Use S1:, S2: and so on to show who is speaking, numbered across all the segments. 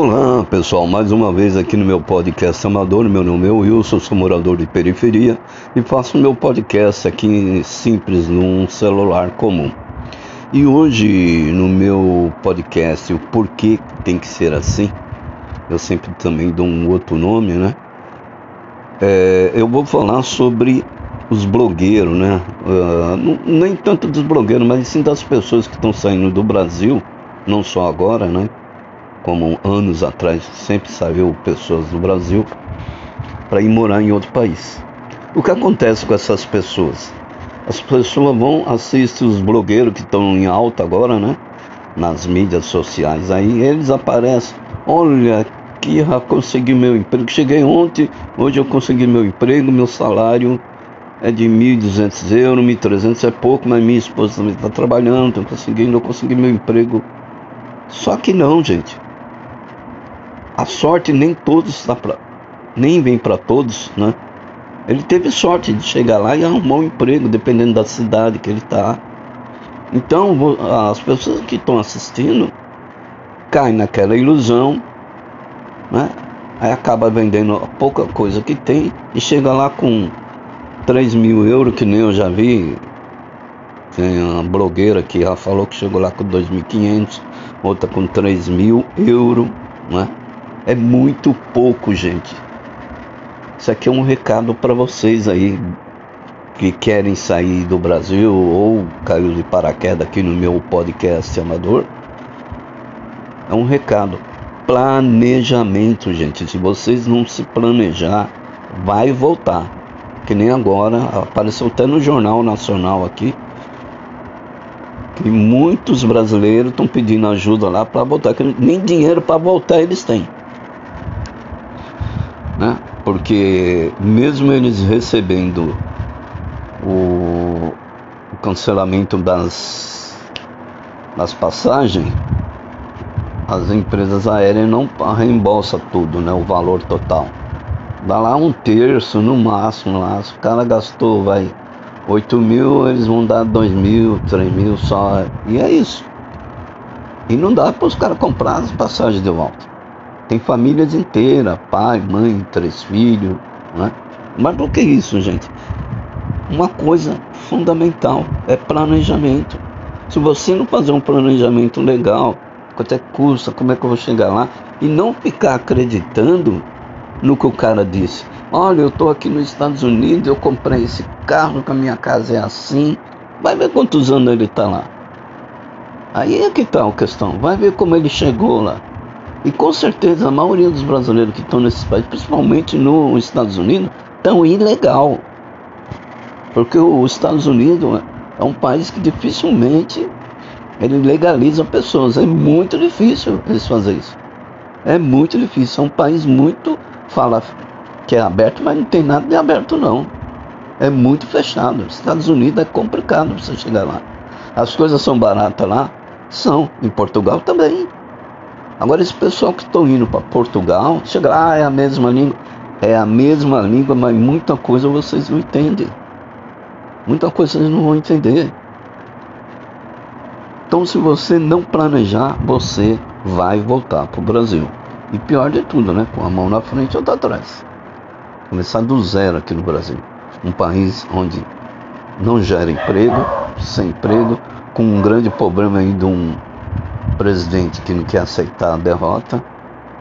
S1: Olá pessoal, mais uma vez aqui no meu podcast amador. Meu nome é Wilson, sou morador de periferia e faço meu podcast aqui simples num celular comum. E hoje no meu podcast, o porquê tem que ser assim, eu sempre também dou um outro nome, né? É, eu vou falar sobre os blogueiros, né? Uh, nem tanto dos blogueiros, mas sim das pessoas que estão saindo do Brasil, não só agora, né? Como anos atrás sempre saiu pessoas do Brasil para ir morar em outro país. O que acontece com essas pessoas? As pessoas vão assistir os blogueiros que estão em alta agora, né? Nas mídias sociais. Aí eles aparecem. Olha, já consegui meu emprego. Cheguei ontem, hoje eu consegui meu emprego, meu salário é de 1.200 euros, 1.300 é pouco, mas minha esposa também está trabalhando, estou conseguindo, eu consegui meu emprego. Só que não, gente. A sorte nem todos dá pra, nem vem para todos, né? Ele teve sorte de chegar lá e arrumar um emprego, dependendo da cidade que ele está. Então, as pessoas que estão assistindo caem naquela ilusão, né? Aí acaba vendendo a pouca coisa que tem e chega lá com 3 mil euros, que nem eu já vi. Tem uma blogueira que já falou que chegou lá com 2.500, outra com 3 mil euros, né? É muito pouco, gente. Isso aqui é um recado para vocês aí que querem sair do Brasil ou caiu de paraquedas aqui no meu podcast amador. É um recado. Planejamento, gente. Se vocês não se planejar, vai voltar. Que nem agora, apareceu até no Jornal Nacional aqui, que muitos brasileiros estão pedindo ajuda lá para voltar, que nem dinheiro para voltar eles têm? Porque mesmo eles recebendo o, o cancelamento das, das passagens, as empresas aéreas não reembolsam tudo, né? O valor total. Dá lá um terço no máximo lá. Se o cara gastou, vai, 8 mil, eles vão dar 2 mil, 3 mil só. E é isso. E não dá para os caras comprar as passagens de volta. Tem famílias inteiras, pai, mãe, três filhos, né? Mas do que isso, gente? Uma coisa fundamental é planejamento. Se você não fazer um planejamento legal, quanto é que custa, como é que eu vou chegar lá, e não ficar acreditando no que o cara disse. Olha, eu estou aqui nos Estados Unidos, eu comprei esse carro, que a minha casa é assim. Vai ver quantos anos ele está lá. Aí é que está a questão. Vai ver como ele chegou lá. E com certeza a maioria dos brasileiros que estão nesses países, principalmente nos Estados Unidos, estão ilegal. Porque os Estados Unidos é um país que dificilmente ele legaliza pessoas. É muito difícil eles fazer isso. É muito difícil. É um país muito. Fala que é aberto, mas não tem nada de aberto não. É muito fechado. Os Estados Unidos é complicado você chegar lá. As coisas são baratas lá? São. Em Portugal também. Agora, esse pessoal que estão indo para Portugal, chega lá, é a mesma língua. É a mesma língua, mas muita coisa vocês não entendem. Muita coisa vocês não vão entender. Então, se você não planejar, você vai voltar para o Brasil. E pior de tudo, né? Com a mão na frente ou atrás. Começar do zero aqui no Brasil. Um país onde não gera emprego, sem emprego, com um grande problema aí de um presidente que não quer aceitar a derrota,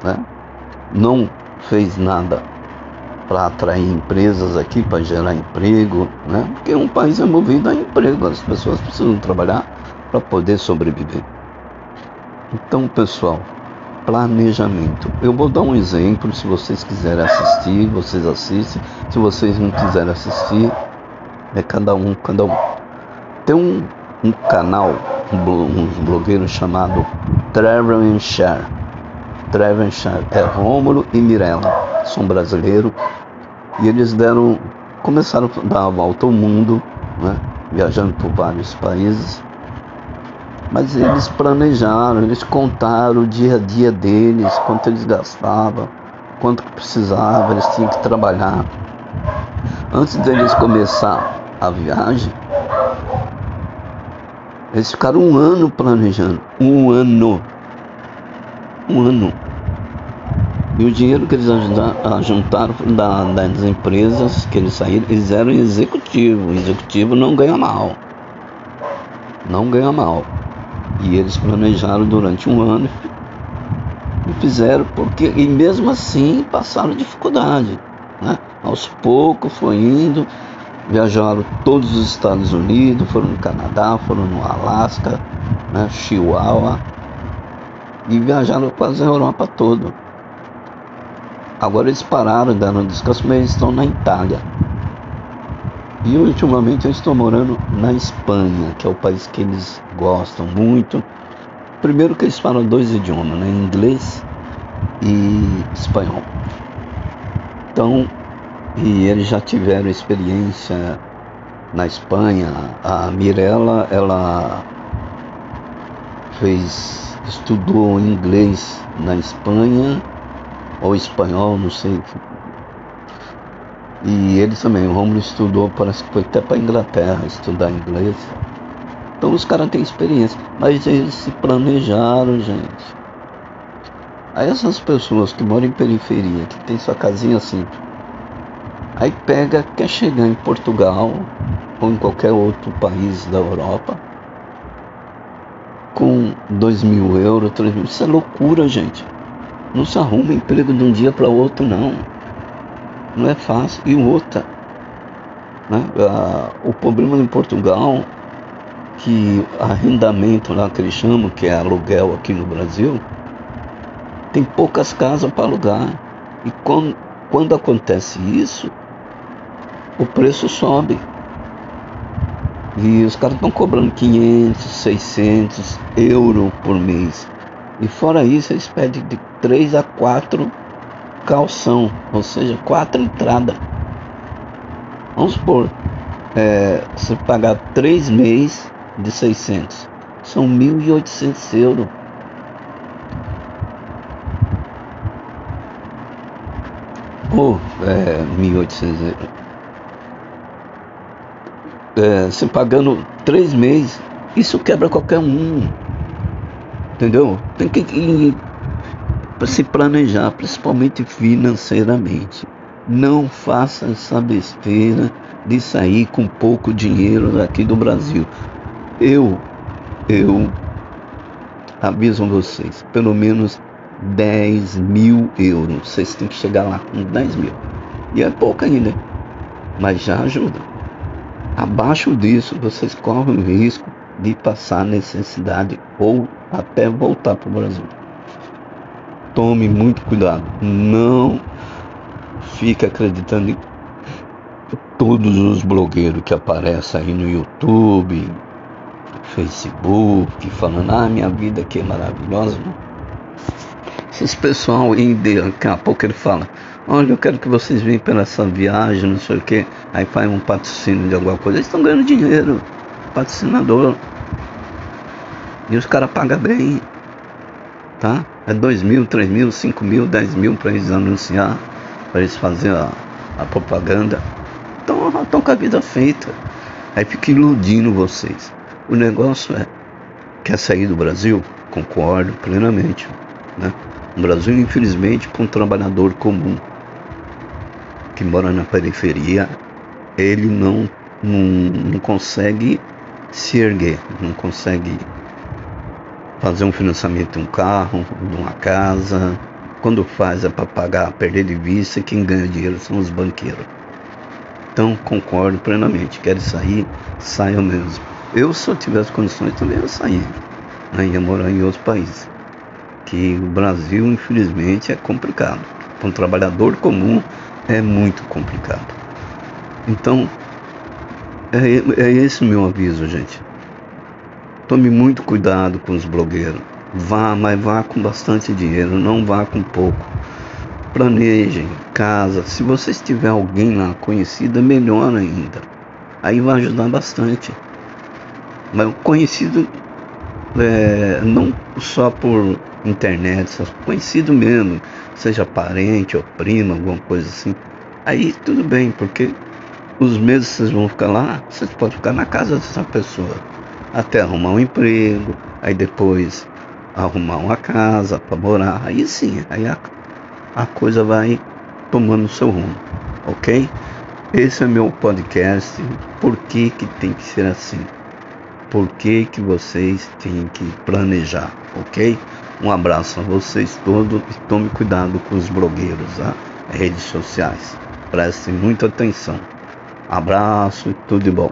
S1: né? não fez nada para atrair empresas aqui, para gerar emprego, né? porque um país é movido a emprego, as pessoas precisam trabalhar para poder sobreviver. Então, pessoal, planejamento. Eu vou dar um exemplo, se vocês quiserem assistir, vocês assistem. Se vocês não quiserem assistir, é cada um, cada um. Tem um, um canal um blogueiro chamado Trevor Share. Trevor Share é Rômulo e Mirella, são brasileiros e eles deram, começaram a dar a volta ao mundo, né, viajando por vários países. Mas eles planejaram, eles contaram o dia a dia deles, quanto eles gastavam, quanto que precisava, eles tinham que trabalhar. Antes deles começar a viagem, eles ficaram um ano planejando. Um ano. Um ano. E o dinheiro que eles juntaram da, das empresas que eles saíram, eles eram executivo. O executivo não ganha mal. Não ganha mal. E eles planejaram durante um ano e fizeram porque e mesmo assim passaram dificuldade. Né? Aos poucos foi indo, viajaram todos os Estados Unidos, foram no Canadá, foram no Alasca, né? Chihuahua e viajaram quase a Europa toda. Agora eles pararam, deram descanso, mas eles estão na Itália. E ultimamente eu estou morando na Espanha, que é o país que eles gostam muito. Primeiro que eles falam dois idiomas, né? Inglês e espanhol. Então, e eles já tiveram experiência na Espanha. A Mirella, ela fez, estudou inglês na Espanha ou espanhol, não sei. E ele também, o Romulo estudou, parece que foi até para Inglaterra estudar inglês. Então os caras têm experiência, mas eles se planejaram, gente. Aí essas pessoas que moram em periferia, que tem sua casinha simples, aí pega, quer chegar em Portugal ou em qualquer outro país da Europa com dois mil euros, três mil, isso é loucura, gente. Não se arruma emprego de um dia para o outro, não. Não é fácil. E outra, né? O problema em Portugal, que arrendamento lá que eles chamam, que é aluguel aqui no Brasil, tem poucas casas para alugar. E quando, quando acontece isso, o preço sobe. E os caras estão cobrando 500, 600 euros por mês. E fora isso, eles pedem de 3 a 4 calção, ou seja, 4 entradas. Vamos supor, é, se pagar 3 meses de 600, são 1.800 euros. Ou é, 1.800 euros. É, se pagando 3 meses, isso quebra qualquer um. Entendeu? Tem que se planejar, principalmente financeiramente. Não faça essa besteira de sair com pouco dinheiro daqui do Brasil. Eu, eu aviso vocês, pelo menos 10 mil euros. Vocês têm que chegar lá com 10 mil. E é pouco ainda, mas já ajuda. Abaixo disso, vocês correm o risco de passar necessidade ou até voltar para o Brasil. Tome muito cuidado. Não fique acreditando em todos os blogueiros que aparecem aí no YouTube, Facebook, falando, ah, minha vida aqui é maravilhosa. Esses pessoal ainda, daqui a pouco ele fala, olha, eu quero que vocês venham pela essa viagem, não sei o que, aí faz um patrocínio de alguma coisa, eles estão ganhando dinheiro, patrocinador. E os caras pagam bem. Tá? É 2 mil, 3 mil, 5 mil, 10 mil para eles anunciar, para eles fazerem a, a propaganda. Então estão com a vida feita. Aí fica iludindo vocês. O negócio é, quer sair do Brasil? Concordo plenamente. Né? O Brasil, infelizmente, para um trabalhador comum que mora na periferia, ele não, não, não consegue se erguer, não consegue fazer um financiamento de um carro, de uma casa. Quando faz é para pagar, perder de vista, e quem ganha dinheiro são os banqueiros. Então concordo plenamente. Quer sair, saia mesmo. Eu, se eu tivesse condições, também ia sair. Né? Ia morar em outros países. Que o Brasil, infelizmente, é complicado. Para um trabalhador comum é muito complicado. Então, é, é esse o meu aviso, gente. Tome muito cuidado com os blogueiros. Vá, mas vá com bastante dinheiro, não vá com pouco. Planejem casa. Se você tiver alguém lá conhecido, melhor ainda. Aí vai ajudar bastante. Mas conhecido é, não só por internet, conhecido mesmo, seja parente ou primo, alguma coisa assim. Aí tudo bem, porque os meses vocês vão ficar lá, vocês podem ficar na casa dessa pessoa até arrumar um emprego, aí depois arrumar uma casa para morar, aí sim, aí a, a coisa vai tomando seu rumo, ok? Esse é meu podcast. Por que, que tem que ser assim? Por que, que vocês têm que planejar, ok? Um abraço a vocês todos e tome cuidado com os blogueiros, tá? redes sociais. Prestem muita atenção. Abraço e tudo de bom.